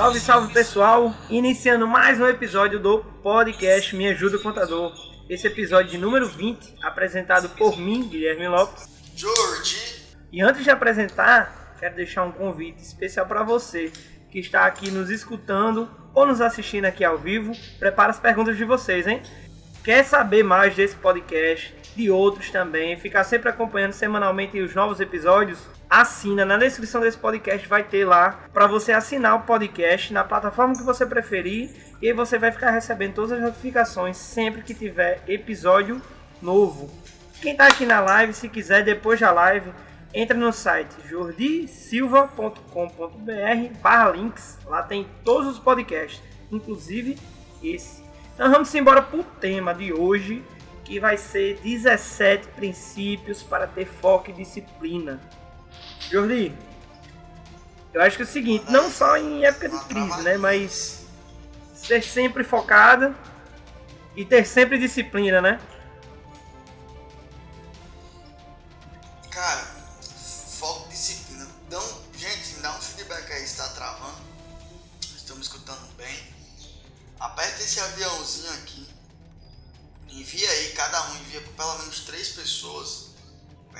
Salve, salve pessoal! Iniciando mais um episódio do podcast Me Ajuda Contador. Esse episódio de número 20, apresentado por mim, Guilherme Lopes. Jorge. E antes de apresentar, quero deixar um convite especial para você que está aqui nos escutando ou nos assistindo aqui ao vivo. Prepara as perguntas de vocês, hein? Quer saber mais desse podcast, de outros também, ficar sempre acompanhando semanalmente os novos episódios? Assina. Na descrição desse podcast vai ter lá para você assinar o podcast na plataforma que você preferir e aí você vai ficar recebendo todas as notificações sempre que tiver episódio novo. Quem está aqui na live, se quiser depois da live, entra no site jordisilva.com.br barra links. Lá tem todos os podcasts, inclusive esse. Então vamos embora para o tema de hoje, que vai ser 17 princípios para ter foco e disciplina. Jordi, eu acho que é o seguinte, não só em época de crise, né? Mas ser sempre focada e ter sempre disciplina, né? Cara, foco disciplina. Então, gente, dá um feedback aí, está travando. Estamos escutando bem. Aperta esse aviãozinho aqui. Envia aí, cada um envia para pelo menos três pessoas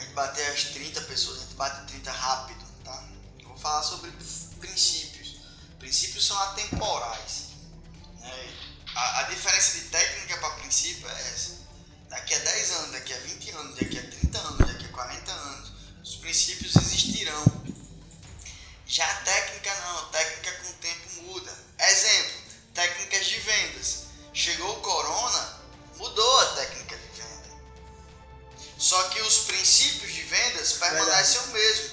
a gente bater as 30 pessoas, a gente bate 30 rápido, tá? Vou falar sobre princípios. Princípios são atemporais. Né? A, a diferença de técnica para princípio é essa. Daqui a 10 anos, daqui a 20 anos, daqui a 30 anos, daqui a 40 anos, os princípios existirão. Já a técnica não, a técnica com o tempo muda. Exemplo, técnicas de vendas. Chegou o corona, mudou a técnica só que os princípios de vendas permanecem o mesmo.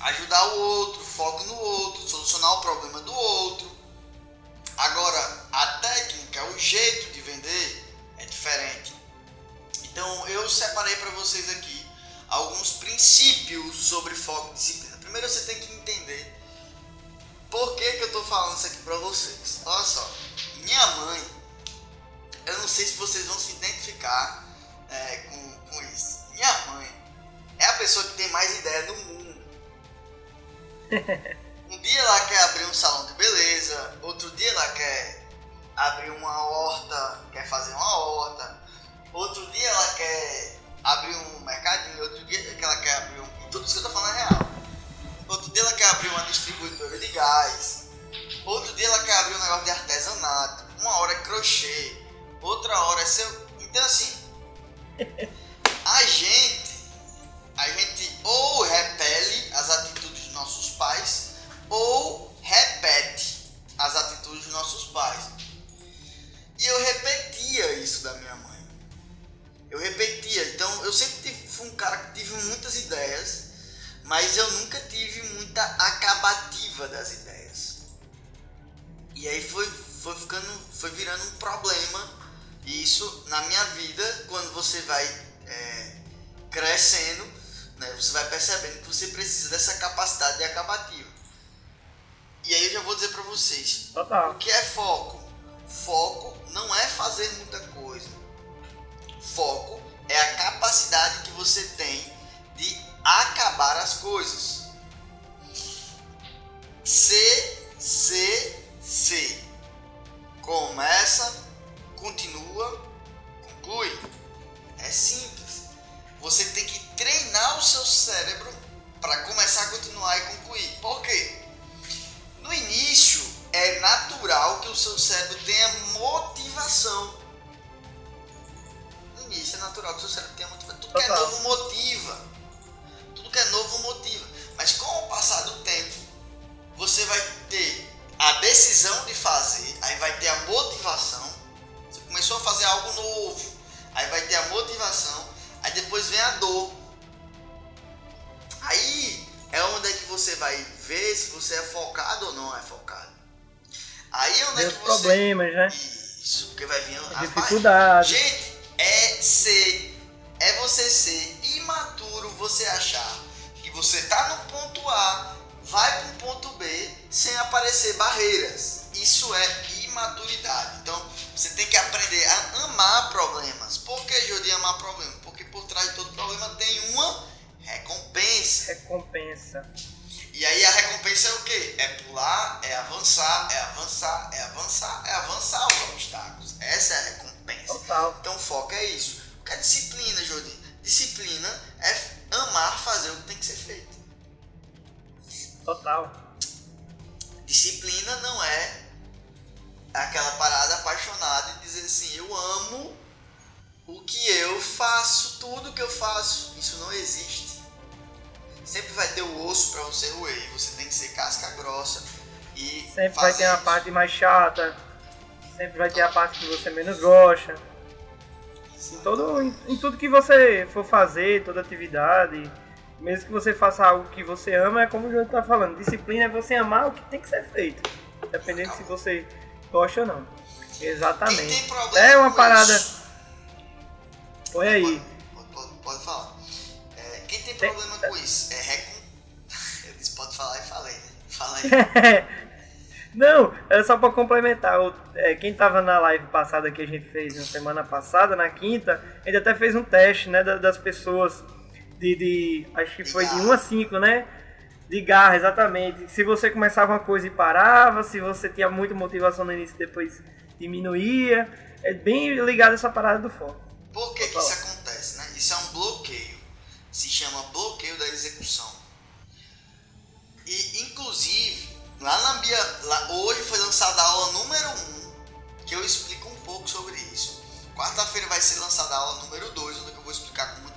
Ajudar o outro, foco no outro, solucionar o problema do outro. Agora, a técnica, o jeito de vender é diferente. Então, eu separei para vocês aqui alguns princípios sobre foco e disciplina. Primeiro, você tem que entender por que, que eu estou falando isso aqui para vocês. Olha só, minha mãe, eu não sei se vocês vão se identificar é, com, com isso. Minha mãe é a pessoa que tem mais ideia do mundo. Um dia ela quer abrir um salão de beleza, outro dia ela quer abrir uma horta, quer fazer uma horta, outro dia ela quer abrir um mercadinho, outro dia que ela quer abrir um. Tudo isso que eu tô falando é real. Outro dia ela quer abrir uma distribuidora de gás. Outro dia ela quer abrir um negócio de artesanato. Uma hora é crochê. Outra hora é seu. Então assim, a gente, a gente ou repele as atitudes dos nossos pais ou repete as atitudes dos nossos pais. E eu repetia isso da minha mãe. Eu repetia. Então eu sempre tive, fui um cara que tive muitas ideias, mas eu nunca tive muita acabativa das ideias. E aí foi, foi ficando, foi virando um problema isso na minha vida, quando você vai é, crescendo, né, você vai percebendo que você precisa dessa capacidade de acabativa. E aí eu já vou dizer para vocês, Total. o que é foco? Foco não é fazer muita coisa. Foco é a capacidade que você tem de acabar as coisas. C, C, C. Começa, continua, conclui. É simples. Você tem que treinar o seu cérebro para começar a continuar e concluir. Por quê? No início é natural que o seu cérebro tenha motivação. No início é natural que o seu cérebro tenha motivação. Tudo que é novo motiva. Tudo que é novo motiva. Mas com o passar do tempo, você vai ter a decisão de fazer, aí vai ter a motivação começou a fazer algo novo, aí vai ter a motivação, Aí depois vem a dor. Aí é onde é que você vai ver se você é focado ou não é focado. Aí é onde é os que você. problemas, né? Isso, porque vai vir a Dificuldade. Gente, é ser. É você ser imaturo, você achar que você tá no ponto A, vai pro ponto B sem aparecer barreiras. Isso é imaturidade. Então, você tem que aprender a amar problemas. Por que, Jodi, amar problemas? Porque por trás de todo problema tem uma recompensa. Recompensa. E aí a recompensa é o quê? É pular, é avançar, é avançar, é avançar, é avançar os obstáculos. Essa é a recompensa. Total. Então o foco é isso. O que é disciplina, Jordi? Disciplina é amar fazer o que tem que ser feito. Total. Disciplina não é aquela parada apaixonada e dizer assim, eu amo o que eu faço, tudo que eu faço. Isso não existe. Sempre vai ter o osso para você roer. Você tem que ser casca grossa e Sempre vai ter a isso. parte mais chata. Sempre vai ter a parte que você menos gosta. Em, todo, em, em tudo que você for fazer, toda atividade, mesmo que você faça algo que você ama, é como o João tá falando. Disciplina é você amar o que tem que ser feito. Independente se você gosta ou não. Tem Exatamente. problema É uma parada. isso- Põe aí. Pode, pode, pode falar. É, quem tem Tem- problema com isso é recom... Eu disse pode falar e falei, né? Fala aí. Não, era só pra complementar. É, quem tava na live passada que a gente fez na semana passada, na quinta, a gente até fez um teste, né, da- das pessoas de, de- acho que foi de garra. 1 a 5, né? De garra, exatamente. Se você começava uma coisa e parava, se você tinha muita motivação no início e depois diminuía. É bem ligado essa parada do foco. Por que, que isso acontece, né? Isso é um bloqueio. Se chama bloqueio da execução. E, inclusive, lá na Bia... Lá, hoje foi lançada a aula número 1, que eu explico um pouco sobre isso. Quarta-feira vai ser lançada a aula número 2, onde eu vou explicar com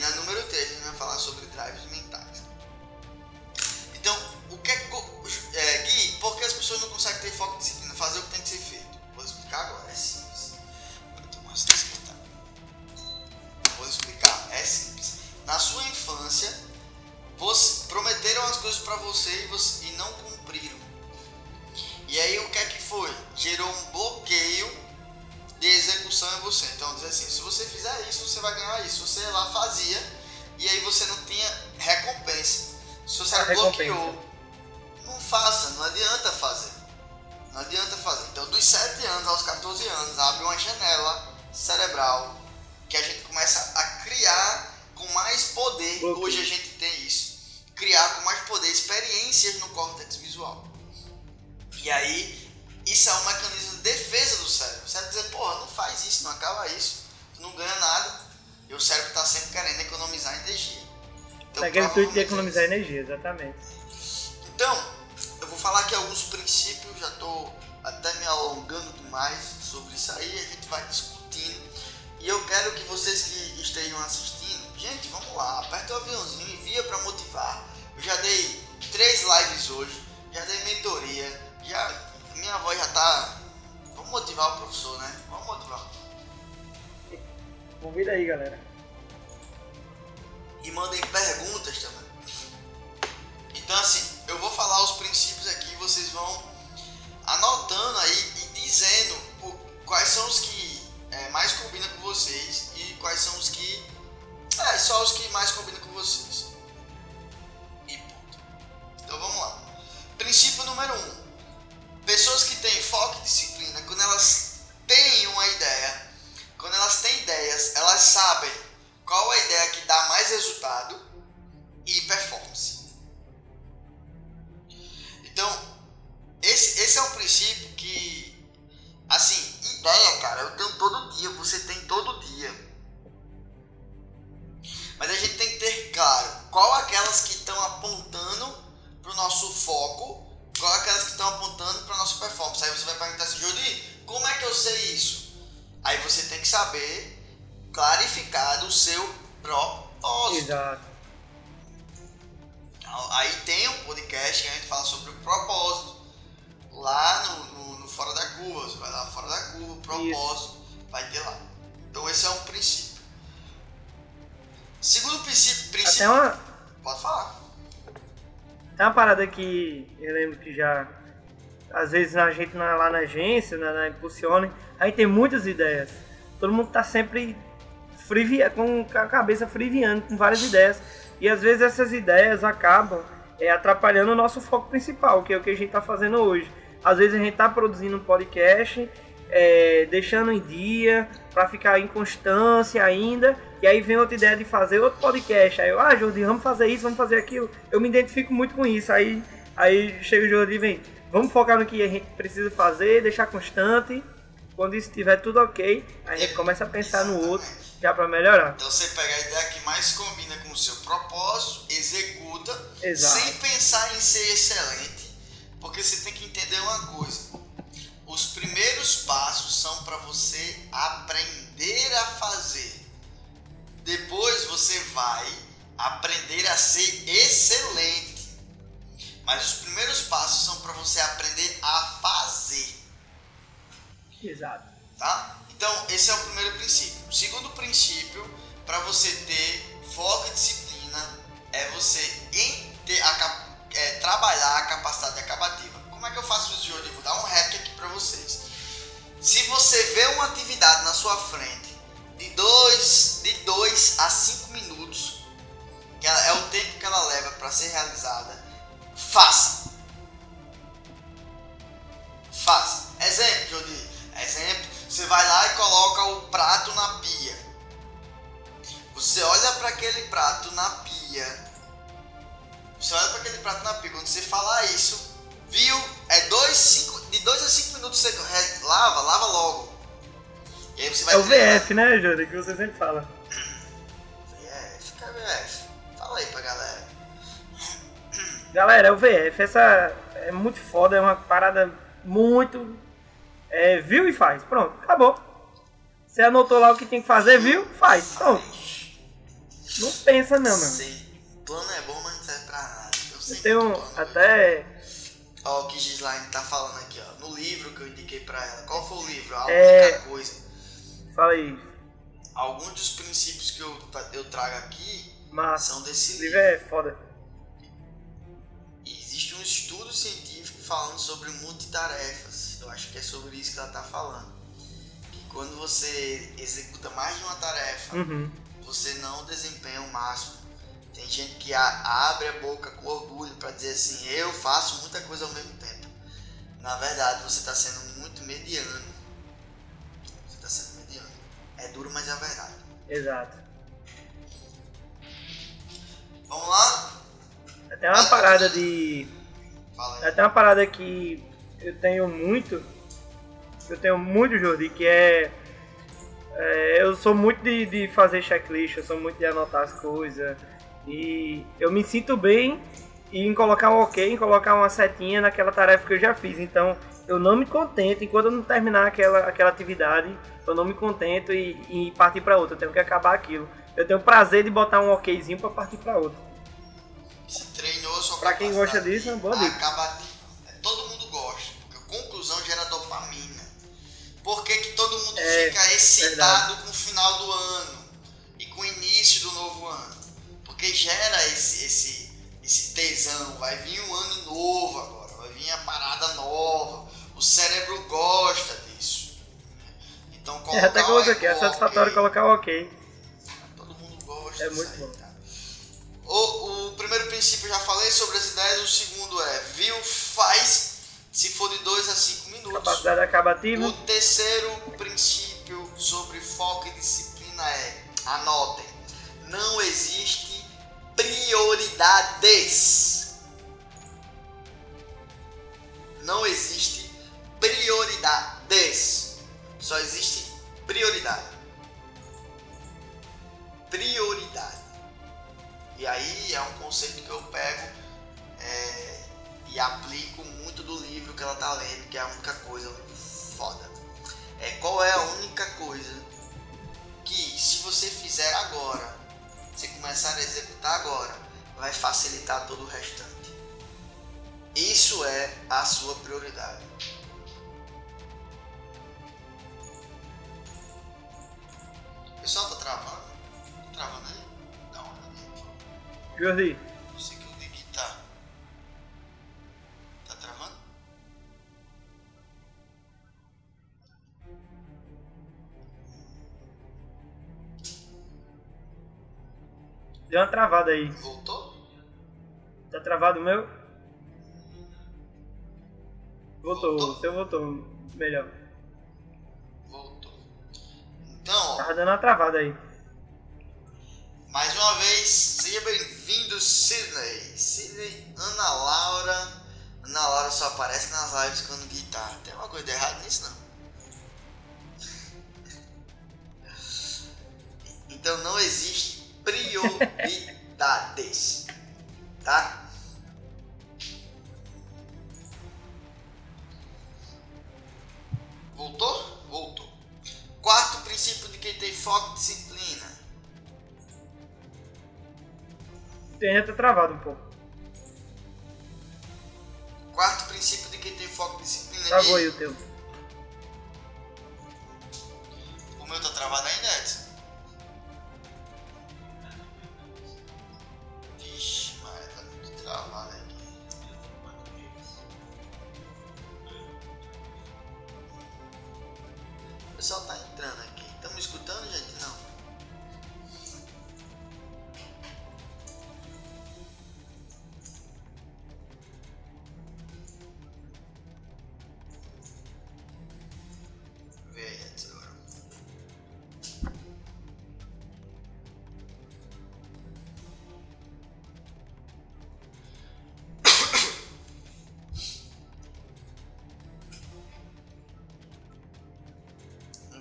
na número 3 a gente vai falar sobre drives mentais. Então, o que é, é Provavelmente economizar energia, exatamente. Sabem qual a ideia que dá mais resultado e performance. Então, esse, esse é um princípio que, assim, ideia, cara, eu tenho todo dia, você tem todo dia. Mas a gente tem que ter claro qual aquelas que estão apontando para o nosso foco, qual aquelas que estão apontando para nossa performance. Aí você vai perguntar assim, Jodi, como é que eu sei isso? Aí você tem que saber clarificado o seu propósito. Exato. Então, aí tem um podcast que a gente fala sobre o propósito. Lá no, no, no Fora da Curva, você vai lá Fora da Curva, propósito, Isso. vai ter lá. Então esse é um princípio. Segundo princípio, princípio. Até uma... Pode falar. Tem uma parada que eu lembro que já. Às vezes a gente é lá na agência, na, na Impulsione, aí tem muitas ideias. Todo mundo tá sempre frivia, com a cabeça friviando com várias ideias. E às vezes essas ideias acabam é, atrapalhando o nosso foco principal, que é o que a gente tá fazendo hoje. Às vezes a gente tá produzindo um podcast, é, deixando em dia, para ficar em constância ainda. E aí vem outra ideia de fazer outro podcast. Aí eu, ah, Jordi, vamos fazer isso, vamos fazer aquilo. Eu me identifico muito com isso. Aí, aí chega o Jordi e vem, vamos focar no que a gente precisa fazer, deixar constante. Quando isso estiver tudo ok, a gente começa a pensar no outro, já para melhorar. Então você pega a ideia que mais combina com o seu propósito, executa, Exato. sem pensar em ser excelente, porque você tem que entender uma coisa. Os primeiros passos são para você aprender a fazer. Depois você vai aprender a ser excelente. Mas os primeiros passos são para você aprender a fazer Exato. tá? Então, esse é o primeiro princípio. O segundo princípio, para você ter foco e disciplina, é você a é, trabalhar a capacidade acabativa. Como é que eu faço isso hoje? Eu vou dar um hack aqui para vocês. Se você vê uma atividade na sua frente de 2 de dois a 5 minutos, que ela- é o tempo que ela leva para ser realizada, faça. Faça. Exemplo, Jodi. Exemplo, você vai lá e coloca o prato na pia. Você olha para aquele prato na pia. Você olha para aquele prato na pia. Quando você falar isso, viu? É dois, cinco, de 2 a 5 minutos você lava, lava logo. E aí você vai É o. VF, né, Jordi, que você sempre fala. VF, cara, VF. Fala aí pra galera. Galera, é o VF. Essa é muito foda, é uma parada muito. É, viu e faz. Pronto, acabou. Você anotou lá o que tem que fazer, viu? Faz. Pronto. Não pensa não, meu. Sei. Plano é bom, mas não serve pra nada. Eu, Eu tenho plano é até. Ó, o que Gislaine tá falando aqui, ó. No livro que eu indiquei pra ela. Qual foi o livro? A É. única coisa. Fala aí. Alguns dos princípios que eu, eu trago aqui Mas são desse esse livro. livro é foda. Existe um estudo científico falando sobre Eu acho que é sobre isso que ela tá falando. Que quando você executa mais de uma tarefa, Uhum. você não desempenha o máximo. Tem gente que abre a boca com orgulho para dizer assim, eu faço muita coisa ao mesmo tempo. Na verdade, você está sendo muito mediano. Você está sendo mediano. É duro, mas é a verdade. Exato. Vamos lá? Até uma parada de. Fala aí. Até uma parada que eu tenho muito, eu tenho muito, Jordi, que é, é, eu sou muito de, de fazer checklist, eu sou muito de anotar as coisas e eu me sinto bem em colocar um ok, em colocar uma setinha naquela tarefa que eu já fiz. Então eu não me contento, enquanto eu não terminar aquela, aquela atividade, eu não me contento e, e partir para outra, eu tenho que acabar aquilo. Eu tenho prazer de botar um okzinho para partir para outra. Treinou Pra quem gosta disso, é uma boa dica. Por que, que todo mundo É, fica excitado com o final do ano e com o início do novo ano? Porque gera esse, esse, esse tesão. Vai vir um ano novo agora, vai vir a parada nova. O cérebro gosta disso. Então, É, colocar até coloquei o aqui, é satisfatório colocar o ok. Todo mundo gosta É muito aí, bom. tá? O, o primeiro princípio eu já falei sobre as ideias, o segundo é viu, faz, se for de 2 a 5 minutos. Capacidade acabativa. O terceiro princípio sobre foco e disciplina é, anotem, não existe prioridades. Não existe prioridades. Só existe prioridade. Prioridade. E aí é um conceito que eu pego é, e aplico muito do livro que ela tá lendo, que é a única coisa, foda. É qual é a única coisa que se você fizer agora, você começar a executar agora, vai facilitar todo o restante. Isso é a sua prioridade. Pessoal tá travando? Tá travando aí? Por favor. Jordi, deu uma travada aí. Voltou? Tá travado o meu? Voltou, Voltou? o seu voltou melhor. Voltou. Então, Tava dando uma travada aí. mais uma vez, seja bem-vindo, Sidney. Sidney, Ana Laura. Ana Laura só aparece nas lives quando guitarra. Tem uma coisa de errado nisso, não? Então não existe prioridades. Tá? Voltou? Voltou. Quarto princípio de quem tem foco e disciplina. Tem tá travado um pouco. Quarto princípio de quem tem foco e disciplina. Travou aí o teu. O meu tá travado ainda, Edson?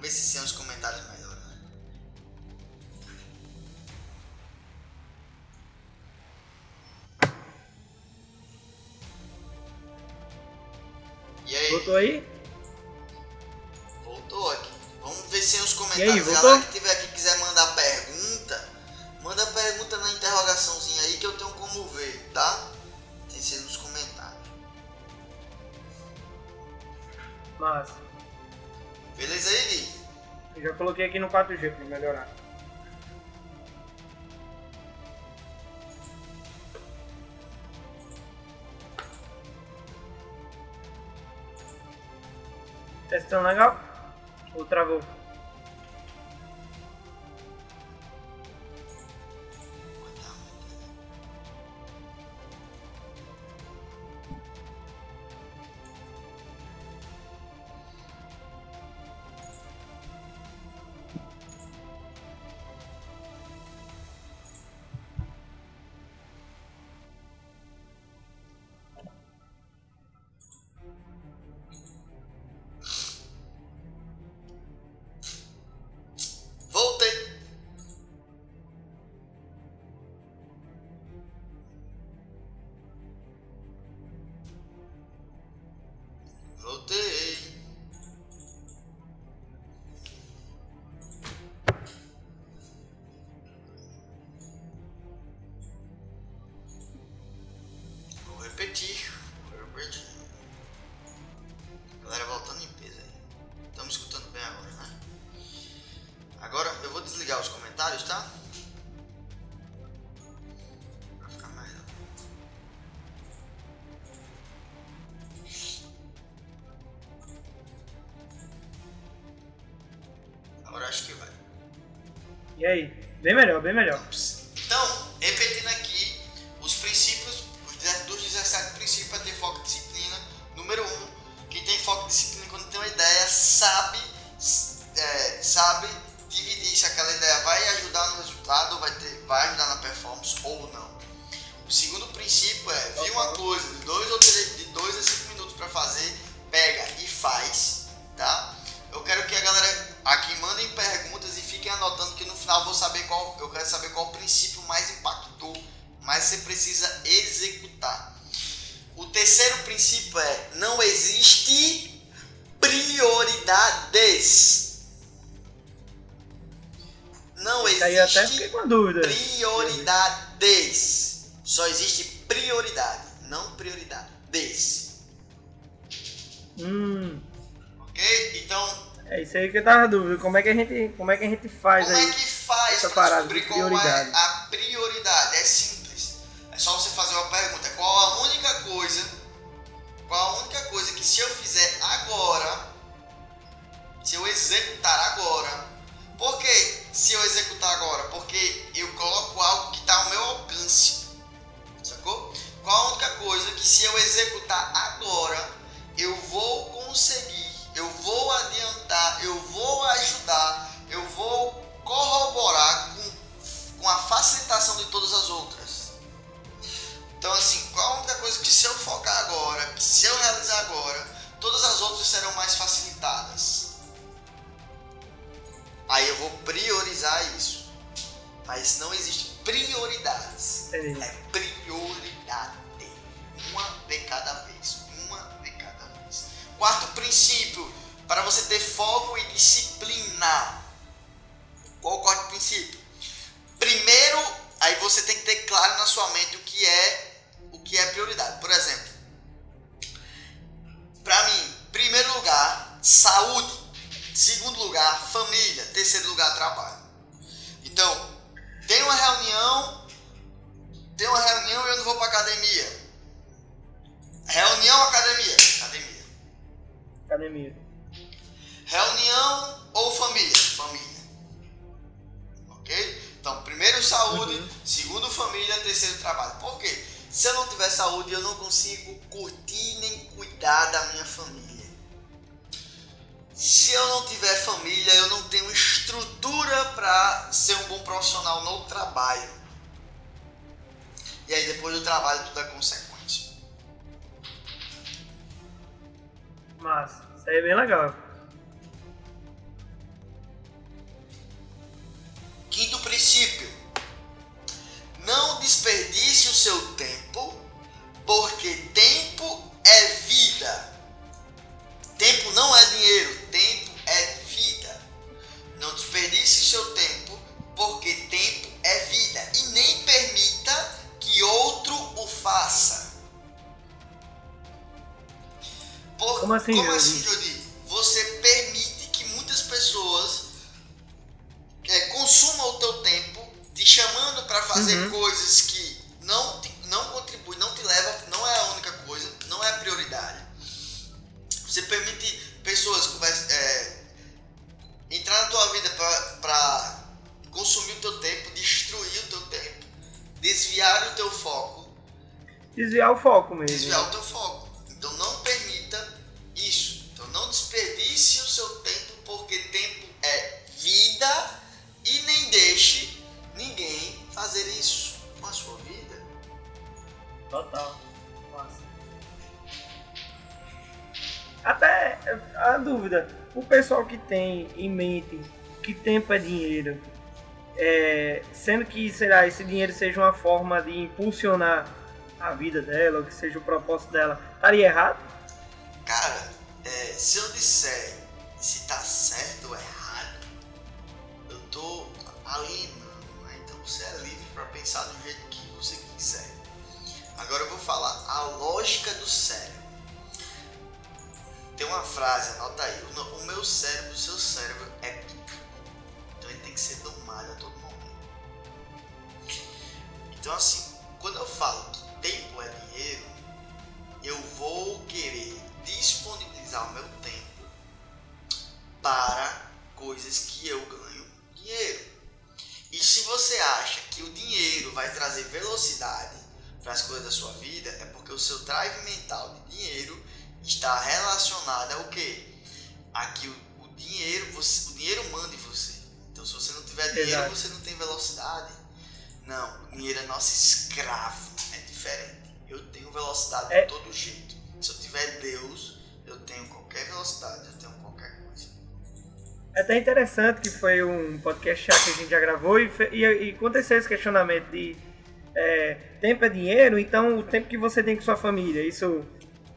Ver se sem os comentários melhor? E aí? Voltou aí? Voltou aqui. Vamos ver sem os E comentários. aí, A voltou? Coloquei aqui no 4G pra melhorar. Testando legal? Ou travou? E aí? Bem melhor, bem melhor. Dúvida. prioridades. Só existe prioridade, não prioridades. Hum, Ok? Então, é isso aí que eu tava dúvida. Como é que a gente, como é que a gente faz como aí? é que faz essa para parada descobrir de qual é prioridade? a facilitação de todas as outras. Então, assim, qual a única coisa que se eu focar agora, que se eu realizar agora, todas as outras serão mais facilitadas. Aí eu vou priorizar isso. Mas não existe prioridades. É. É prioridade. Uma de cada vez. Uma de cada vez. Quarto princípio, para você ter foco e disciplina. Qual o quarto princípio? Primeiro, aí você tem que ter claro na sua mente o que é o que é prioridade. Por exemplo, para mim, primeiro lugar, saúde. Segundo lugar, família. Terceiro lugar, trabalho. Então, tem uma reunião, tem uma reunião e eu não vou para academia. Reunião, academia, academia. Academia. Reunião ou família? Família. Ok? Então, primeiro saúde, segundo família, terceiro trabalho. Por quê? Se eu não tiver saúde, eu não consigo curtir nem cuidar da minha família. Se eu não tiver família, eu não tenho estrutura para ser um bom profissional no trabalho. E aí depois do trabalho tudo é consequência. Mas, isso aí é bem legal. Quinto princípio: não desperdice o seu tempo, porque tempo é vida. Tempo não é dinheiro, tempo é vida. Não desperdice o seu tempo, porque tempo é vida. E nem permita que outro o faça. Por- Como assim, Como assim, fazer Uhum. coisas que não, te, não contribuem, não te levam, não é a única coisa, não é a prioridade. Você permite pessoas convers- é, entrar na tua vida para consumir o teu tempo, destruir o teu tempo, desviar o teu foco, Desviar o foco mesmo. desviar o teu foco. Pessoal que tem em mente que tempo é dinheiro, é, sendo que, sei lá, esse dinheiro seja uma forma de impulsionar a vida dela, ou que seja o propósito dela, estaria errado? Não, o dinheiro é nosso escravo, é diferente. Eu tenho velocidade É. de todo jeito. Se eu tiver Deus, eu tenho qualquer velocidade, eu tenho qualquer coisa. É até interessante que foi um podcast já que a gente já gravou e, e, e aconteceu esse questionamento de é, tempo é dinheiro, então o tempo que você tem com sua família, isso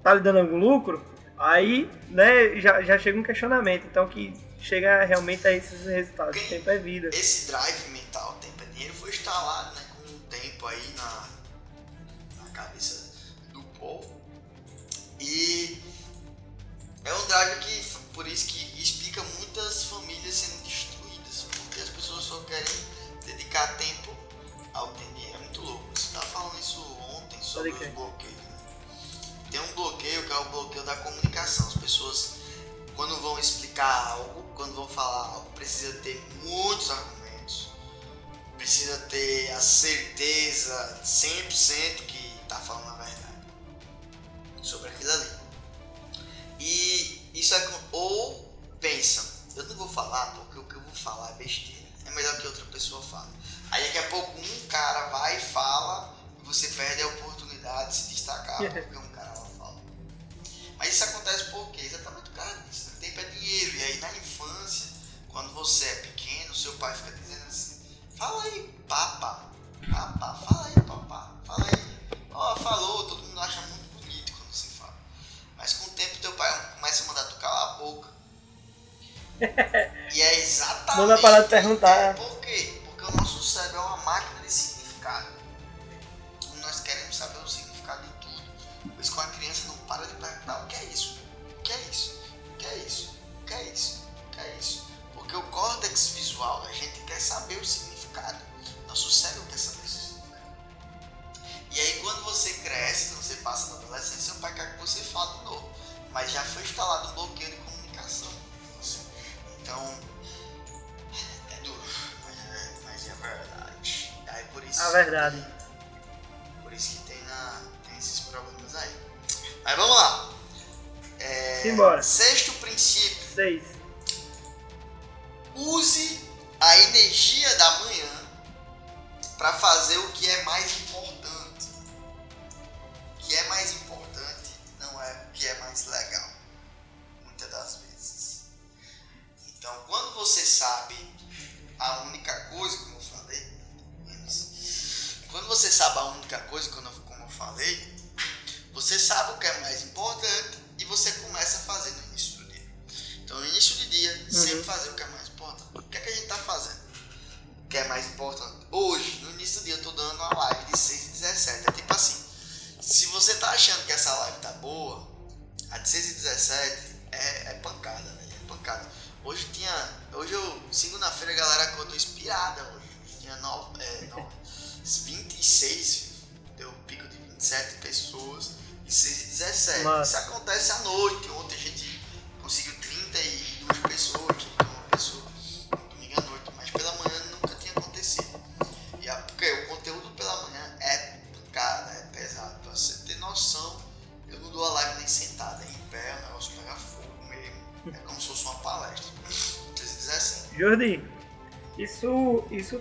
tá lhe dando algum lucro? Aí, né, já, já chega um questionamento, então que chega realmente a esses resultados. Quem- Tempo é vida. Esse drive mental, instalado né, com o tempo aí na, na cabeça do povo. E é um drive que, por isso que explica muitas famílias sendo destruídas, porque as pessoas só querem dedicar tempo ao dinheiro. É muito louco. Você estava falando isso ontem sobre os bloqueios. né? tem um bloqueio que é o bloqueio da comunicação. As pessoas, quando vão explicar algo, quando vão falar algo, precisa ter muitos argumentos, precisa ter a certeza 100% que está falando a verdade sobre aquilo ali. E isso é. Ou pensam, eu não vou falar porque o que eu vou falar é besteira. É melhor que outra pessoa fale. Aí daqui a pouco um cara vai e fala e você perde a oportunidade de se destacar porque um cara lá fala. Mas isso acontece por quê? Exatamente por causa disso. Né? Tempo é dinheiro. E aí na infância, quando você é pequeno, seu pai fica dizendo fala aí, papa, papa, fala aí, papá, fala aí. Ó, oh, falou, todo mundo acha muito bonito quando você fala. Mas com o tempo teu pai começa a mandar tu calar a boca. e é exatamente. Manda parar de perguntar. É, por quê? Porque o nosso cérebro é uma máquina de significado. Nós queremos saber o significado de tudo. Por isso, quando a criança não para de perguntar: o que é isso? Verdade. Por isso que tem, na, tem esses problemas aí. Mas vamos lá. É, Simbora. Sexto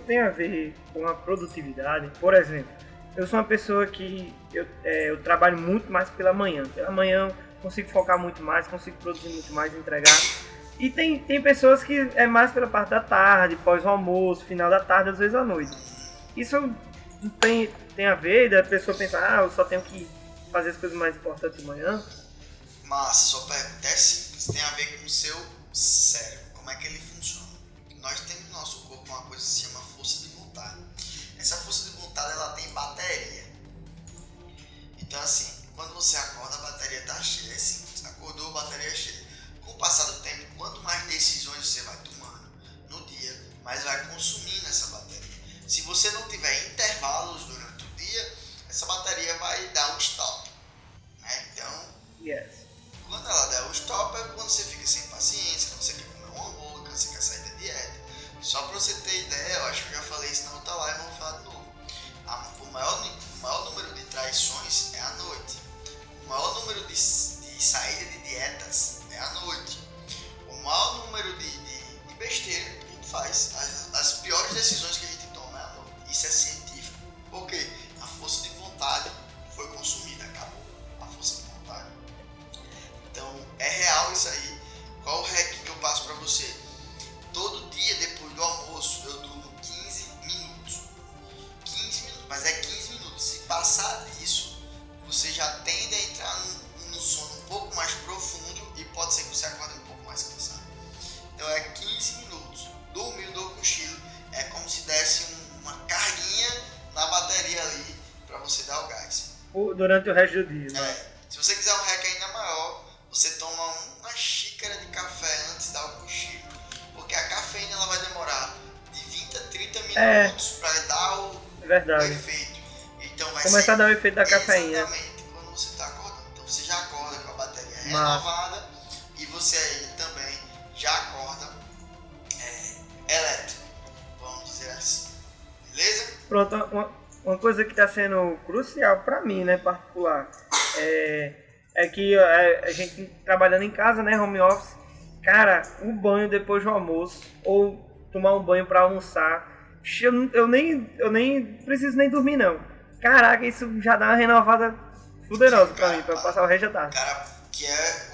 tem a ver com a produtividade. Por exemplo, eu sou uma pessoa que eu, é, eu trabalho muito mais pela manhã. Pela manhã consigo focar muito mais, consigo produzir muito mais, entregar. E tem, tem pessoas que é mais pela parte da tarde, pós almoço, final da tarde, às vezes à noite. Isso tem, tem a ver da pessoa pensar, ah, eu só tenho que fazer as coisas mais importantes de manhã? Mas sua pergunta é simples, tem a ver com o seu cérebro, como é que ele funciona. Nós temos uma coisa que se chama força de vontade. Essa força de vontade ela tem bateria. Então assim, quando você acorda a bateria está cheia, simples. Acordou a bateria é cheia. Com o passar do tempo, quanto mais decisões você vai tomando no dia, mais vai consumindo essa bateria. Se você não tiver intervalos durante o dia, essa bateria vai dar um stop. Né? Então, yes. quando ela der o stop é quando você fica sem paciência, quando você quer comer um hambúrguer, quando você quer sair. Só pra você ter ideia, eu acho que eu já falei isso na outra live, mas vou falar de novo. o, maior, o maior número de traições é à noite. O maior número de, de saída de dietas é à noite. O maior número de, de, de besteira que a gente faz. As, as piores decisões que a gente toma é à noite. Isso é científico. Por quê? A força de vontade foi consumida, acabou a força de vontade. Então, é real isso aí. Qual o hack que eu passo para você? Todo dia depois do almoço eu durmo 15 minutos. 15 minutos, mas é 15 minutos. Se passar disso, você já tende a entrar num, num sono um pouco mais profundo e pode ser que você acorde um pouco mais cansado. Então é 15 minutos. Dormir do cochilo é como se desse um, uma carguinha na bateria ali para você dar o gás. Durante o resto do dia. Né? É. Se você quiser um rec ainda maior, você toma uma é. dar o, é Verdade. o efeito. Então vai Começar a dar o efeito da cafeína. Exatamente, quando você tá acordando. Então você já acorda com a bateria Mas... renovada e você aí também já acorda é, elétrico, vamos dizer assim. Beleza? Pronto, uma, uma coisa que está sendo crucial para mim, né, particular, é, é que a, é, a gente trabalhando em casa, né, home office, cara, o um banho depois do almoço ou tomar um banho para almoçar eu, eu, nem, eu nem preciso nem dormir, não. Caraca, isso já dá uma renovada poderosa pra mim, pra eu passar o resto da tarde. Cara, que é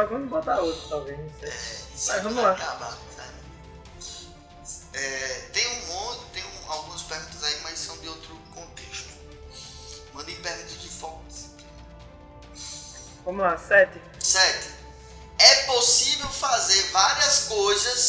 só quando botar outro, talvez, não sei. Mas vamos lá. Acabar, é, tem um monte, tem um, algumas perguntas aí, mas são de outro contexto. Mandem perguntas de fontes Vamos lá, sete. Sete. É possível fazer várias coisas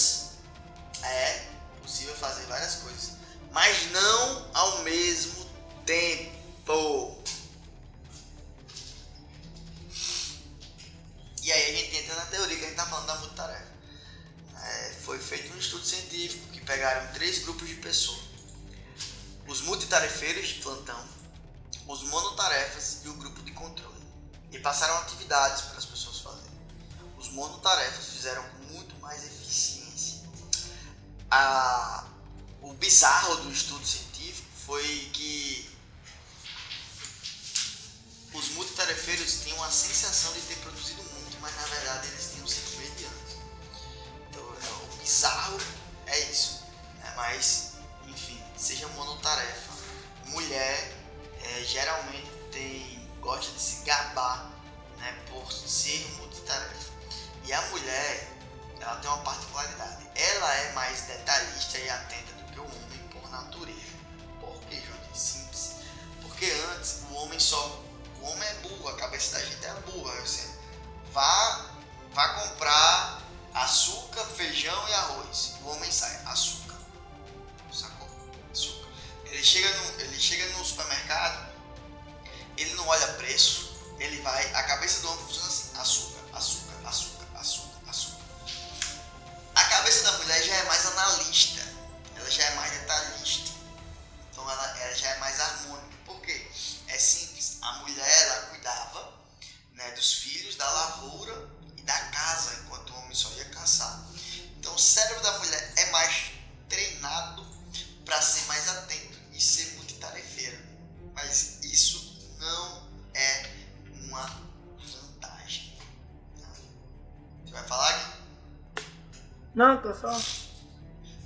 Não, tô só.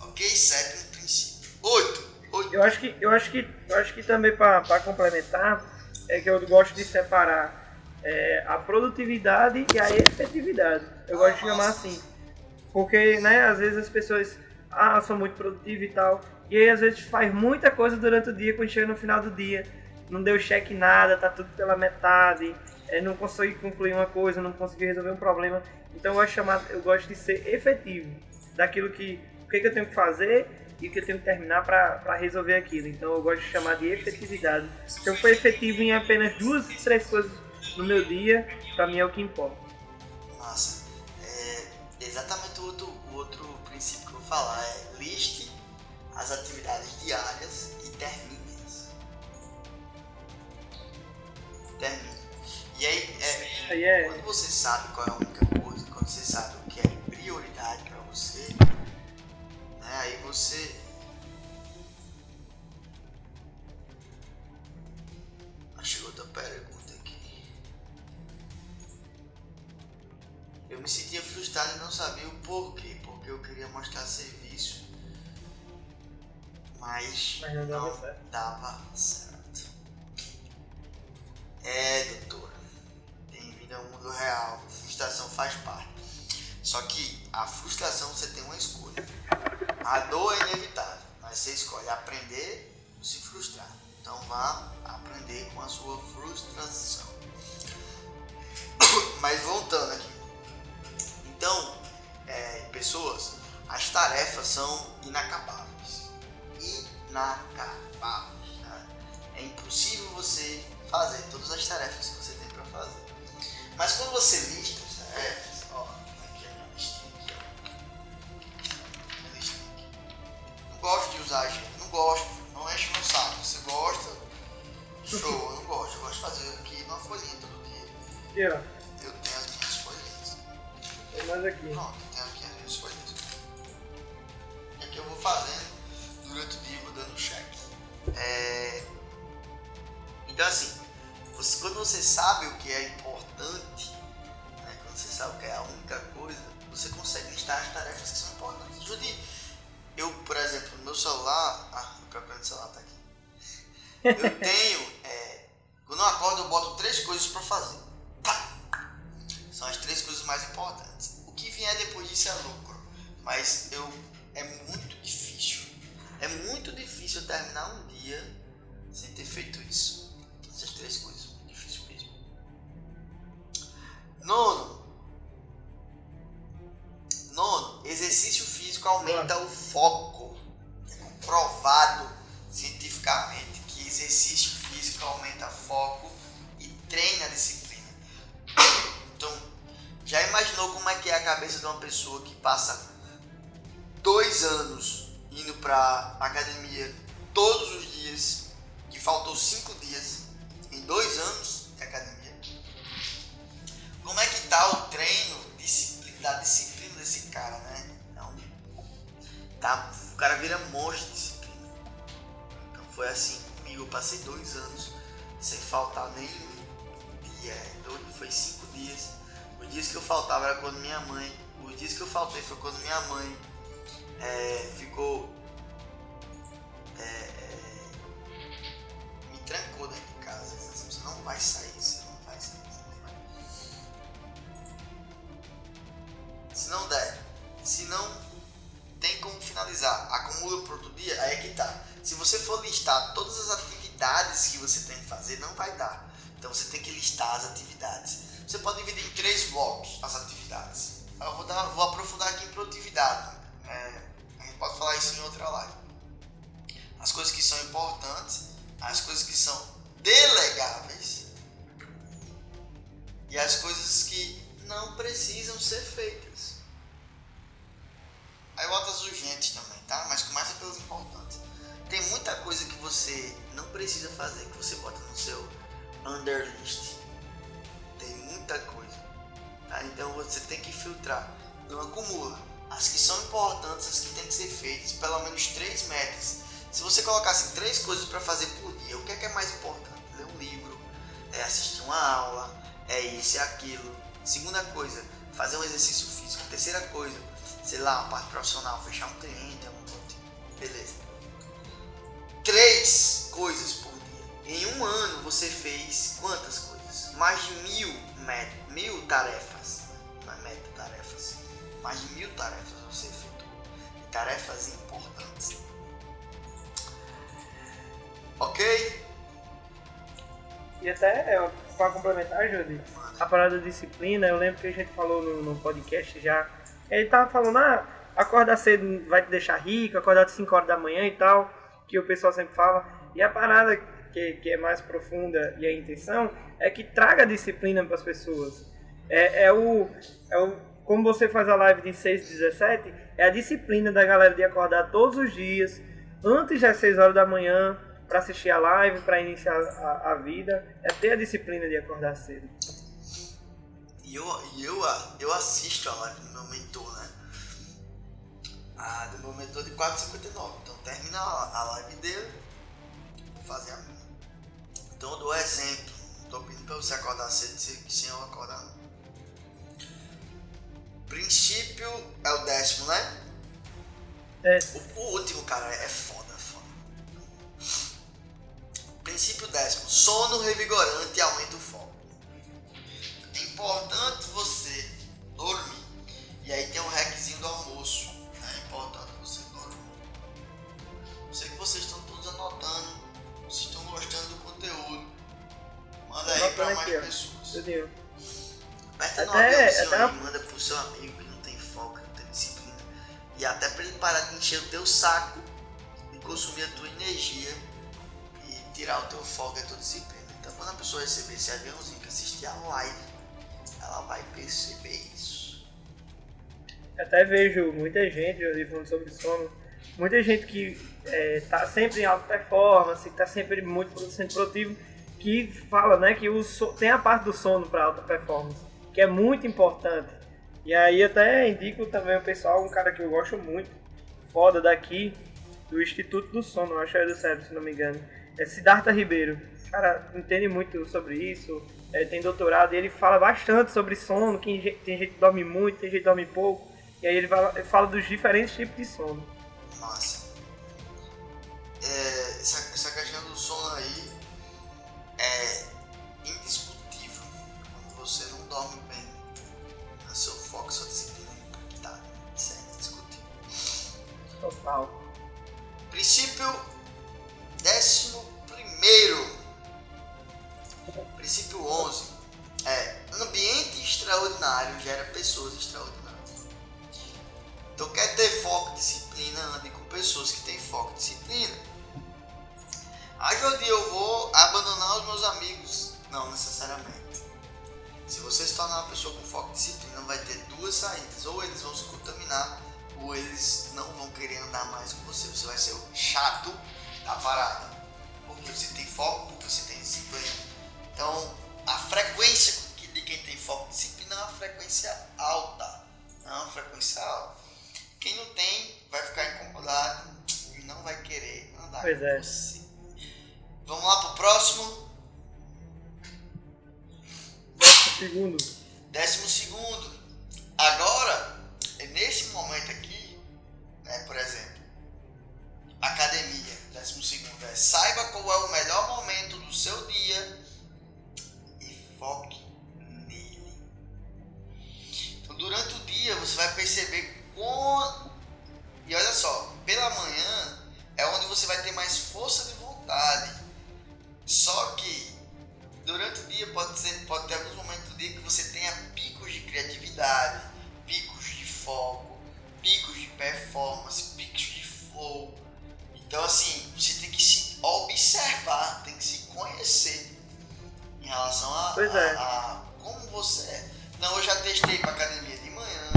Ok, sétimo princípio. Oito. Oito. Eu acho que, eu acho que, eu acho que também para complementar é que eu gosto de separar é, a produtividade e a efetividade. Eu gosto de chamar assim, porque, né, às vezes as pessoas ah, são muito produtivas e tal, e aí às vezes faz muita coisa durante o dia, quando chega no final do dia, não deu cheque nada, tá tudo pela metade, é, não consegui concluir uma coisa, não consegui resolver um problema. Então eu gosto chamar, eu gosto de ser efetivo daquilo que o que, que eu tenho que fazer e o que eu tenho que terminar para resolver aquilo. Então eu gosto de chamar de efetividade. Se eu for efetivo em apenas duas, três coisas no meu dia, para mim é o que importa. Massa. É exatamente o outro, o outro princípio que eu vou falar. É liste as atividades diárias e termine-as. Termine. E aí, é, Aí é quando você sabe qual é a única coisa, você, né, aí você. Achei outra pergunta aqui. Eu me sentia frustrado e não sabia o porquê, porque eu queria mostrar serviço, mas, Mas não dava certo. dava certo. É, doutora. Bem-vindo ao mundo real. Frustração faz parte. Só que a frustração você tem uma escolha. A dor é inevitável, mas você escolhe aprender ou se frustrar. Então vá aprender com a sua frustração. Mas voltando aqui. Então, é, pessoas, as tarefas são inacabáveis. Inacabáveis. tá? É impossível você fazer todas as tarefas que você tem para fazer. Mas quando você lista as tarefas, Não gosto não gosto, não enche meu saco. Você gosta, show, eu não gosto, eu gosto de fazer aqui numa folhinha todo dia. Ó. Eu tenho as minhas folhinhas. Tem mais aqui. Pronto, eu tenho aqui as minhas folhinhas. É que eu vou fazendo durante o dia, vou dando cheque. É... Então assim, você- quando você sabe o que é importante, né, quando você sabe o que é a única coisa, você consegue listar as tarefas que são importantes. Eu, por exemplo, no meu celular, ah, o próprio celular tá aqui. Eu tenho, é, quando eu acordo eu boto três coisas para fazer. Pá! São as três coisas mais importantes. O que vier depois disso é lucro. Mas eu é muito difícil. É muito difícil eu terminar um dia sem ter feito isso. Essas três coisas. Muito difícil mesmo. Nono. Nono. Exercício físico aumenta o foco. É comprovado cientificamente que exercício físico aumenta foco e treina a disciplina. Então, já imaginou como é que é a cabeça de uma pessoa que passa dois anos indo pra academia todos os dias, que faltou cinco dias em dois anos de academia? Sem faltar nenhum dia, é, foi cinco dias. Os dias que eu faltava era quando minha mãe, os dias que eu faltei foi quando minha mãe é, ficou importantes. Ok? E até, é, para complementar, Judy, a parada da disciplina, eu lembro que a gente falou no, no podcast já. Ele tava falando, ah, acordar cedo vai te deixar rico, acordar de 5 horas da manhã e tal, que o pessoal sempre fala. E a parada que, que é mais profunda e a intenção é que traga disciplina para as pessoas. É, é, o, é o. Como você faz a live de 6 e 17, é a disciplina da galera de acordar todos os dias, antes das 6 horas da manhã, para assistir a live, para iniciar a, a, vida, é ter a disciplina de acordar cedo. E eu, eu, eu assisto a live do meu mentor, né? A do meu mentor de 4,59. Então termina a, live dele, fazer a minha. Então eu dou exemplo. Não tô pedindo para você acordar cedo sem eu acordar. Princípio é o décimo, né? É. O, o último, cara, é foda, foda. Princípio décimo. Sono revigorante aumenta o foco. É importante você dormir. E aí tem um requisito do almoço. É importante você dormir. Eu sei que vocês estão todos anotando. Vocês estão gostando do conteúdo. Manda aí para mais aqui, pessoas. Entendeu? Aperta no Até- aviãozinho até- aí, manda pro seu amigo que não tem foco, não tem disciplina. E até pra ele parar de encher o teu saco e consumir a tua energia e tirar o teu foco e a tua disciplina. Então quando a pessoa receber esse aviãozinho que assistir a live, ela vai perceber isso. Até vejo muita gente, eu falando sobre sono, muita gente que é, tá sempre em alta performance, que tá sempre muito sendo produtivo, que fala, né, que o so- tem a parte do sono para alta performance, que é muito importante. E aí até indico também o pessoal, um cara que eu gosto muito, foda daqui, do Instituto do Sono, acho que é do cérebro, se não me engano. É Siddhartha Ribeiro. Cara entende muito sobre isso, é, tem doutorado e ele fala bastante sobre sono, que tem gente que dorme muito, tem gente que dorme pouco. E aí ele fala dos diferentes tipos de sono. É onde você vai ter mais força de vontade. Só que durante o dia pode, ser, pode ter alguns momentos do dia que você tenha picos de criatividade, picos foco, picos de performance, picos de flow. Então assim, você tem que se observar, tem que se conhecer em relação a, Pois a- é. a como você é. Então eu já testei para academia de manhã,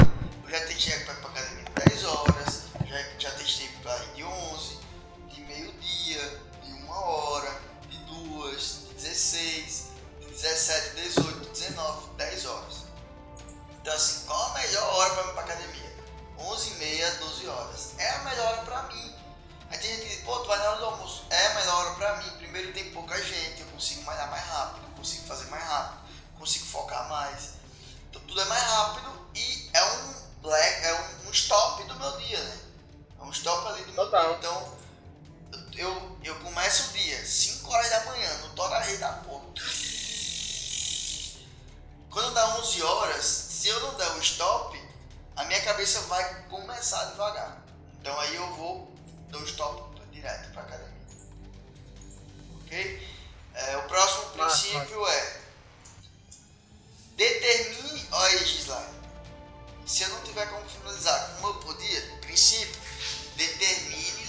eu já testei para academia de 10 horas, já, já testei para de 11, de meio-dia, de uma hora, de duas, de 16, de 17, 18, 19, 10 horas. Então assim, qual a melhor hora para ir para academia? 11 e meia, 12 horas. É a melhor hora para mim. Aí tem gente que diz, pô, tu vai na hora do almoço. É a melhor hora pra mim. Primeiro tem pouca gente, eu consigo malhar mais rápido, eu consigo fazer mais rápido, consigo focar mais. Então tudo é mais rápido e é um black, é um, um stop do meu dia, né? É um stop ali do meu Total. dia. Então eu, eu começo o dia, 5 horas da manhã, no Torarei da porra. Quando dá 11 horas, se eu não der o stop, a minha cabeça vai começar devagar. Então aí eu vou dou stop direto pra academia. Ok? É, o próximo princípio é determine. Olha aí, Gislaine. Se eu não tiver como finalizar com uma por dia, princípio, determine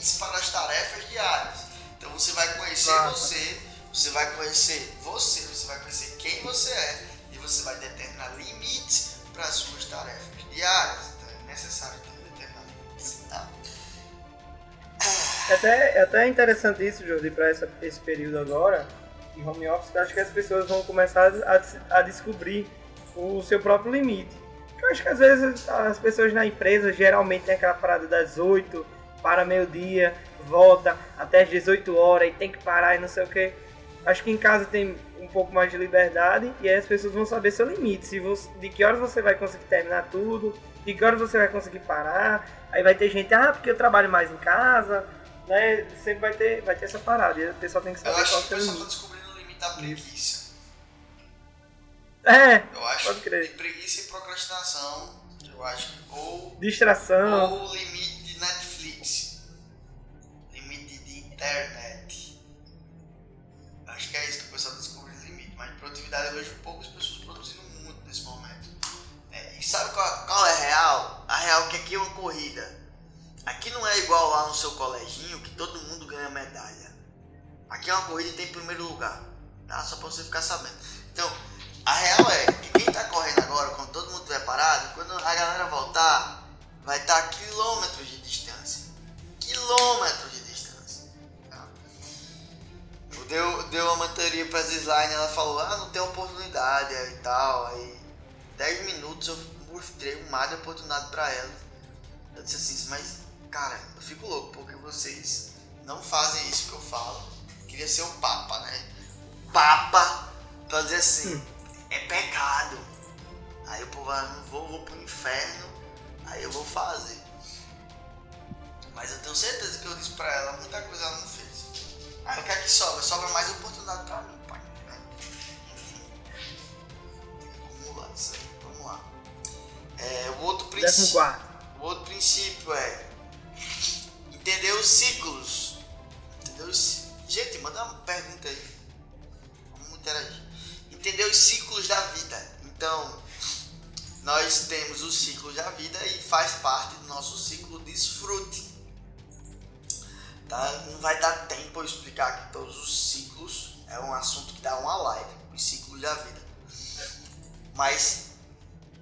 limites para as tarefas diárias. Então você vai conhecer Massa. você, você vai conhecer você, você vai conhecer quem você é e você vai determinar limites para as suas tarefas diárias. Então é necessário ter determinar limites. Tá? É até, é até interessante isso, Jordi, para esse período agora de home office, acho que as pessoas vão começar a, a descobrir o seu próprio limite. Eu acho que às vezes as pessoas na empresa geralmente tem aquela parada das 8 para meio-dia, volta até as 18 horas e tem que parar e não sei o que. Acho que em casa tem um pouco mais de liberdade e aí as pessoas vão saber seu limite, se você, de que horas você vai conseguir terminar tudo, de que horas você vai conseguir parar. Aí vai ter gente, ah, porque eu trabalho mais em casa, né? Sempre vai ter, vai ter essa parada. E o pessoal tem que Eu saber acho qual é que o o seu tá limite. descobrindo o limite da preguiça. É, Eu acho Pode crer. preguiça e procrastinação, eu acho ou, distração. ou limite internet. Acho que é isso que o pessoal tá descobrindo o limite. Mas de produtividade eu vejo poucas pessoas produzindo muito nesse momento. É, e sabe qual, qual é a real? A real é que aqui é uma corrida. Aqui não é igual lá no seu coleginho que todo mundo ganha medalha. Aqui é uma corrida e tem primeiro lugar. Tá? Só pra você ficar sabendo. Então, a real é que quem tá correndo agora, quando todo mundo estiver parado, quando a galera voltar, vai estar a quilômetros de distância. Quilômetros de. Tá? Deu, deu uma mentoria pra Zisline, ela falou, ah, não tem oportunidade e tal. Aí, 10 minutos eu mostrei um mar de oportunidade pra ela. Eu disse assim, mas, cara, eu fico louco porque vocês não fazem isso que eu falo. Queria ser o Papa, né? O Papa pra dizer assim, é pecado. Aí o povo, ah, não vou, vou pro inferno, aí eu vou fazer. Mas eu tenho certeza que eu disse pra ela, muita coisa ela não fez. Aí o que é que sobra? Sobra mais oportunidade pra mim, pai. lá, isso aí, vamos lá. É, o outro princípio. O outro princípio é entender os ciclos. Entendeu? os- Gente, manda uma pergunta aí. Vamos interagir. Entender os ciclos da vida. Então, nós temos os ciclos da vida e faz parte do nosso ciclo desfrute. Tá? Não vai dar tempo eu explicar aqui todos os ciclos. É um assunto que dá uma live. Os ciclos da vida. Mas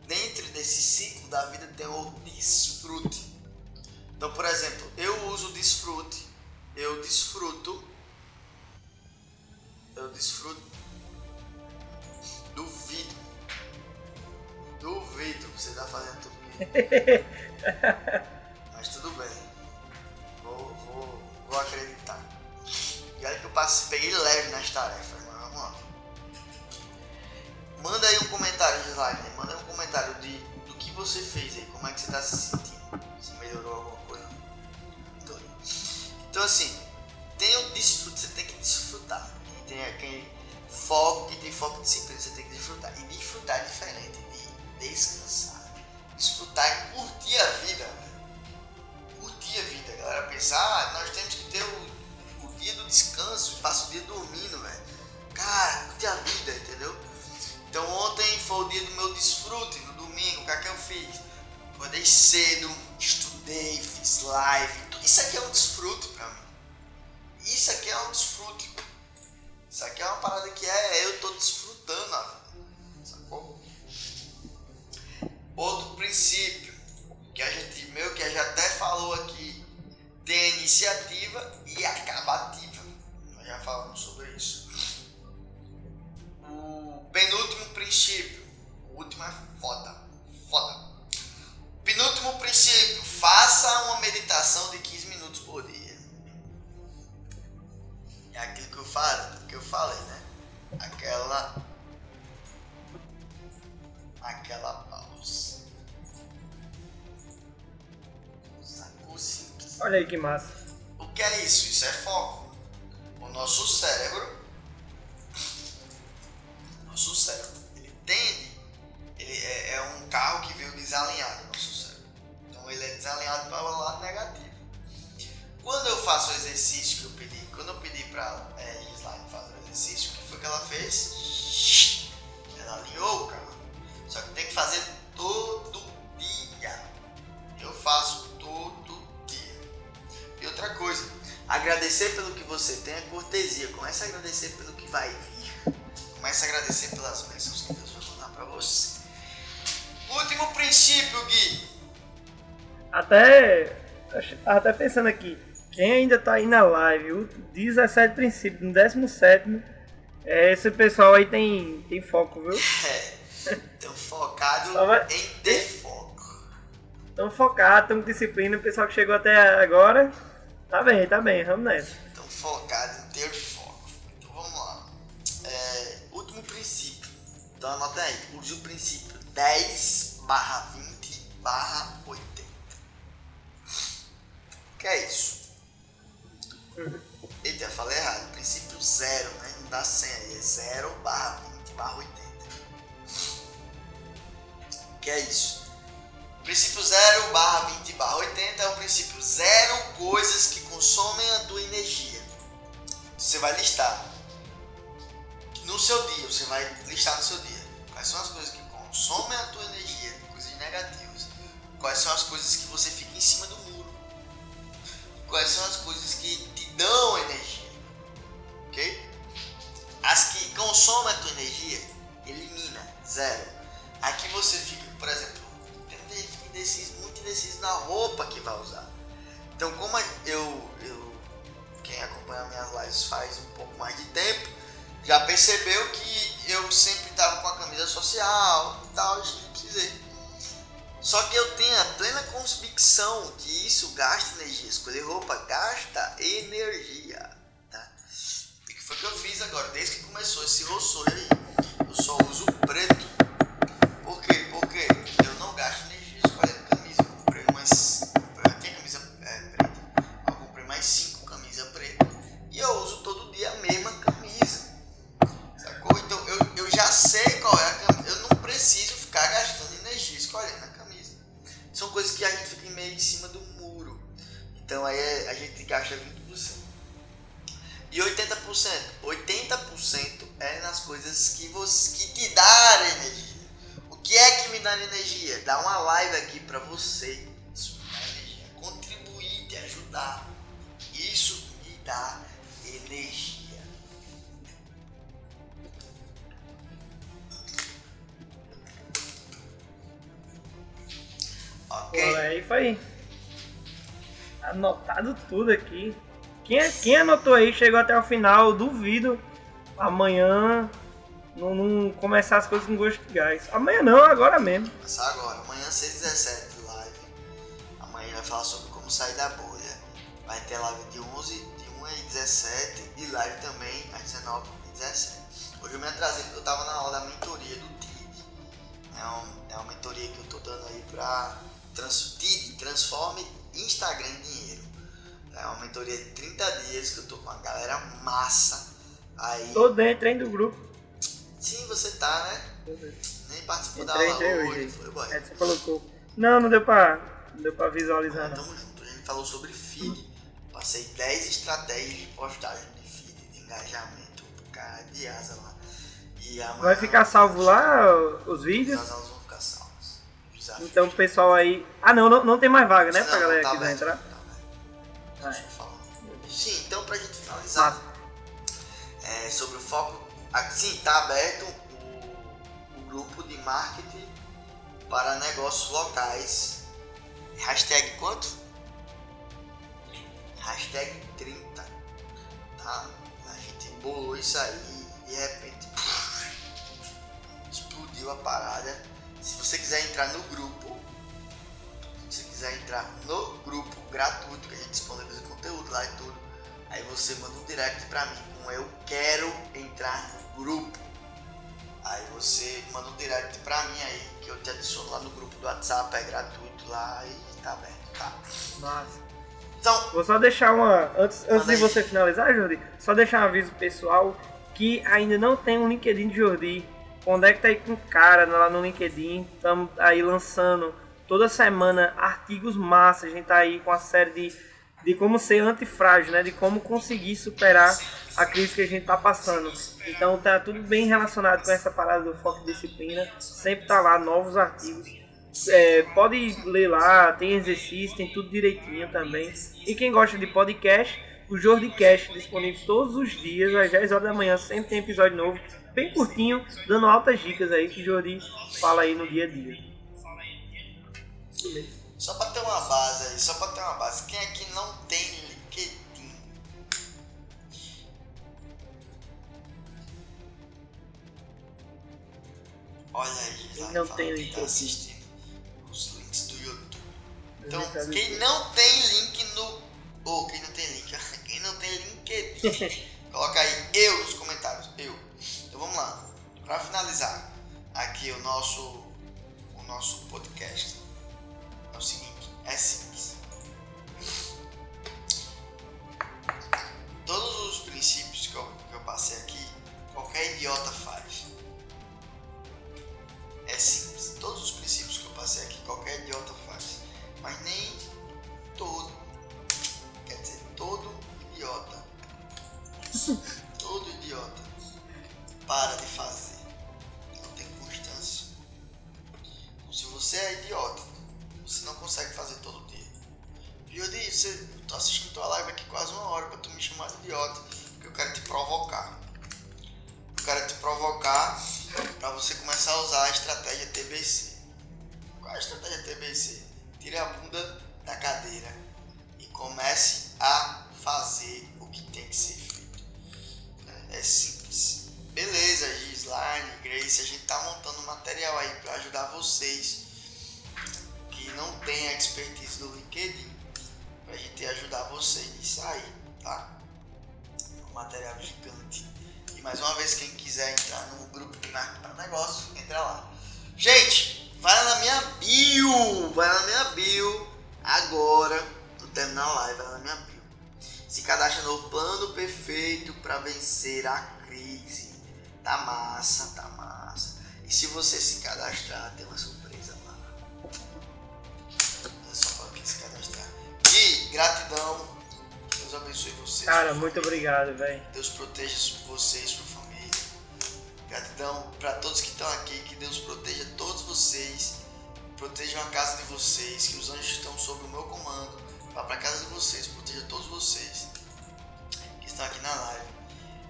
dentro desse ciclo da vida tem o desfrute. Então, por exemplo, eu uso o desfrute, eu desfruto, eu desfruto, duvido, duvido que você tá fazendo tudo isso. Mas tudo bem, vou, vou, vou acreditar. E olha que eu peguei leve nas tarefas, mas vamos lá. Manda aí um comentário, Gislaine. Manda aí um comentário de, do que você fez aí, como é que você tá se sentindo. Se melhorou alguma coisa. Então, assim, tem o desfrute, você tem que desfrutar. E tem aquele foco, e tem foco e disciplina, você tem que desfrutar. E desfrutar é diferente de descansar. Desfrutar é curtir a vida. Velho. Curtir a vida. Galera pensa, ah, nós temos que ter o, o dia do descanso, passa o dia dormindo, velho. Cara, curtir a vida, entendeu? Então ontem foi o dia do meu desfrute, no domingo, o que é que eu fiz? Acordei cedo, estudei, fiz live. Isso aqui é um desfruto pra mim. Isso aqui é um desfruto. Isso aqui é uma parada que é eu tô desfrutando. Sacou? Outro princípio que a gente meu que a gente até falou aqui tem a iniciativa e a acabativa. Nós já falamos sobre isso. O penúltimo princípio, o último é foda, foda. Penúltimo princípio, faça uma meditação de 15 minutos por dia. É aquilo que eu falo, que eu falei, né? Aquela aquela pausa. Sacou simples. Olha aí que massa. O que é isso? Isso é foco. O nosso cérebro, nosso cérebro, ele tende, ele é, é um carro que veio desalinhado, nosso cérebro. Então ele é desalinhado para o lado negativo. Quando eu faço o exercício que eu pedi, quando eu pedi para é, Gislaine fazer o exercício, o que foi que ela fez? Ela alinhou o carro. Só que tem que fazer todo dia. Eu faço todo dia. E outra coisa, agradecer pelo que você tem é cortesia. Comece a agradecer pelo que vai vir. Comece a agradecer pelas bênçãos que Deus vai mandar para você. Último princípio, Gui. Até. até pensando aqui. Quem ainda tá aí na live, o 17 princípio, no 17, é, esse pessoal aí tem, tem foco, viu? Então focado Só vai- em ter foco. Tão focado, tão com disciplina. O pessoal que chegou até agora, tá bem, tá bem, vamos nessa. Então focado em ter foco. Então vamos lá. É, último princípio. Então anota aí. Use o princípio 10 barra 20 barra 80. O que é isso? Eita, eu falei errado. Princípio zero, né? Não dá 100 aí. É 0 barra 20 barra 80. O que é isso? Princípio 0 barra 20 barra 80 é o princípio zero coisas que consomem a tua energia. Você vai listar no seu dia, você vai listar no seu dia quais são as coisas que consomem a tua energia, coisas negativas, quais são as coisas que você fica em cima do muro, quais são as coisas que te dão energia, ok? As que consomem a tua energia, elimina, zero. Aqui você fica, por exemplo, tem muito indeciso na roupa que vai usar. Então, como eu, eu quem acompanha minhas lives faz um pouco mais de tempo, já percebeu que eu sempre estava com a camisa social e tal, não precisei. Só que eu tenho a plena convicção que isso gasta energia. Escolher roupa gasta energia. Tá? E que foi que eu fiz agora? Desde que começou esse roçoio aí, eu só uso preto. Dar uma live aqui pra você. Energia. Contribuir, te ajudar. Isso me dá energia. Ok? Pô, é aí. Anotado tudo aqui. Quem, quem anotou aí, chegou até o final, duvido amanhã não, não começar as coisas com gosto de gás. Amanhã não, agora mesmo. Começar agora. Amanhã 6h17 live. Amanhã vai falar sobre como sair da bolha. Vai ter live de 11, de 1 e 17 e live também às 19 e 17. Hoje eu me atrasei porque eu tava na aula da mentoria do TID. É, um, é uma mentoria que eu tô dando aí pra trans, TID, Transforme Instagram em Dinheiro. É uma mentoria de 30 dias que eu tô com uma galera massa. Aí. Tô dentro hein, do grupo. Sim, você tá, né? Nem participou da aula hoje, hoje. foi, boy? É, você colocou. Não, não deu pra, não deu pra visualizar Ah, não. tamo junto. A gente falou sobre feed. Passei 10 estratégias de postagem de feed, de engajamento, cara de asa lá. E amanhã Vai ficar salvo lá os vídeos? As aulas vão ficar salvas. Então o pessoal aí. Ah não, não, não tem mais vaga, né? Pra Não, galera tá que vai entrar. tá eu falar. Sim, então pra gente finalizar. Massa. é, sobre o foco. Sim, está aberto o, o grupo de marketing para negócios locais. Hashtag quanto? Hashtag 30. Tá? A gente bolou isso aí e de repente explodiu a parada. Se você quiser entrar no grupo, se você quiser entrar no grupo gratuito, que a gente disponibiliza conteúdo lá e tudo, aí você manda um direct pra mim com eu quero entrar no grupo. Aí você manda um direct pra mim aí, que eu te adiciono lá no grupo do WhatsApp, é gratuito lá e tá aberto, tá? Massa. Então, Vou só deixar uma. Antes, antes de você finalizar, Jordi, só deixar um aviso pessoal que ainda não tem um LinkedIn de Jordi. Conecta aí com o cara lá no LinkedIn. Estamos aí lançando toda semana artigos massa. A gente tá aí com a série de, de como ser antifrágil, né? De como conseguir superar a crise que a gente tá passando. Então tá tudo bem relacionado com essa parada do foco de disciplina. Sempre tá lá novos artigos. É, pode ler lá, tem exercício, tem tudo direitinho também. E quem gosta de podcast, o Jordicast disponível todos os dias, às 10 horas da manhã, sempre tem episódio novo, bem curtinho, dando altas dicas aí que o Jordi fala aí no dia a dia. Só pra ter uma base aí, só pra ter uma base. Quem aqui não tem LinkedIn? Olha aí, Quem lá, não tem quem LinkedIn? tá assistindo os links do YouTube. Então, quem não tem link no. Ou quem não tem link, quem não tem LinkedIn, coloca aí eu nos comentários. Eu. Então vamos lá. Pra finalizar aqui o nosso, o nosso podcast. O seguinte, é simples. Todos os princípios que eu, que eu passei aqui, qualquer idiota faz. É simples. Todos os princípios que eu passei aqui, qualquer idiota faz. Mas nem todo. Quer dizer, todo idiota. todo idiota. Para de fazer. Não tem constância. Então, se você é idiota, você não consegue fazer todo dia. Jordi, você tô assistindo tua live aqui quase uma hora pra tu me chamar de idiota. Porque eu quero te provocar. Eu quero te provocar para você começar a usar a estratégia TBC. Qual é a estratégia TBC? Tire a bunda da cadeira e comece a fazer o que tem que ser feito. É, é simples. Beleza, Gislaine, Grace, a gente tá montando material aí para ajudar vocês que não têm a expertise do LinkedIn, pra gente ajudar vocês nisso aí, tá? Um material gigante. E mais uma vez, quem quiser entrar no grupo de marketing para negócio, entra lá. Gente, vai na minha bio, vai na minha bio agora, no terminar a live, vai na minha bio. Se cadastra no plano perfeito para vencer a crise. Tá massa, tá massa. E se você se cadastrar, tem uma surpresa Gratidão. Deus abençoe vocês. Cara, muito obrigado, velho. Deus proteja vocês, sua família. Gratidão para todos que estão aqui, que Deus proteja todos vocês, protejam a casa de vocês, que os anjos estão sob o meu comando, vá para casa de vocês, proteja todos vocês que estão aqui na live.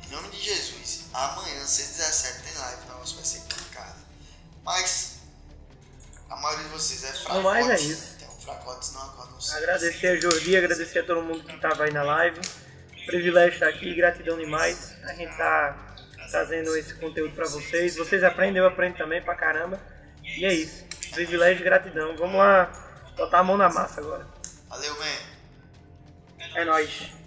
Em nome de Jesus, amanhã, 6h17, tem live, o negócio vai ser complicado. Mas a maioria de vocês é fracote. No mais é isso. Fracotes não cedo. Agradecer a Jordi, agradecer a todo mundo que tava aí na live. Privilégio estar aqui, gratidão demais. A gente tá trazendo esse conteúdo para vocês. Vocês aprendem, eu aprendo também pra caramba. E é isso. Privilégio e gratidão. Vamos lá botar a mão na massa agora. Valeu, man. É nóis.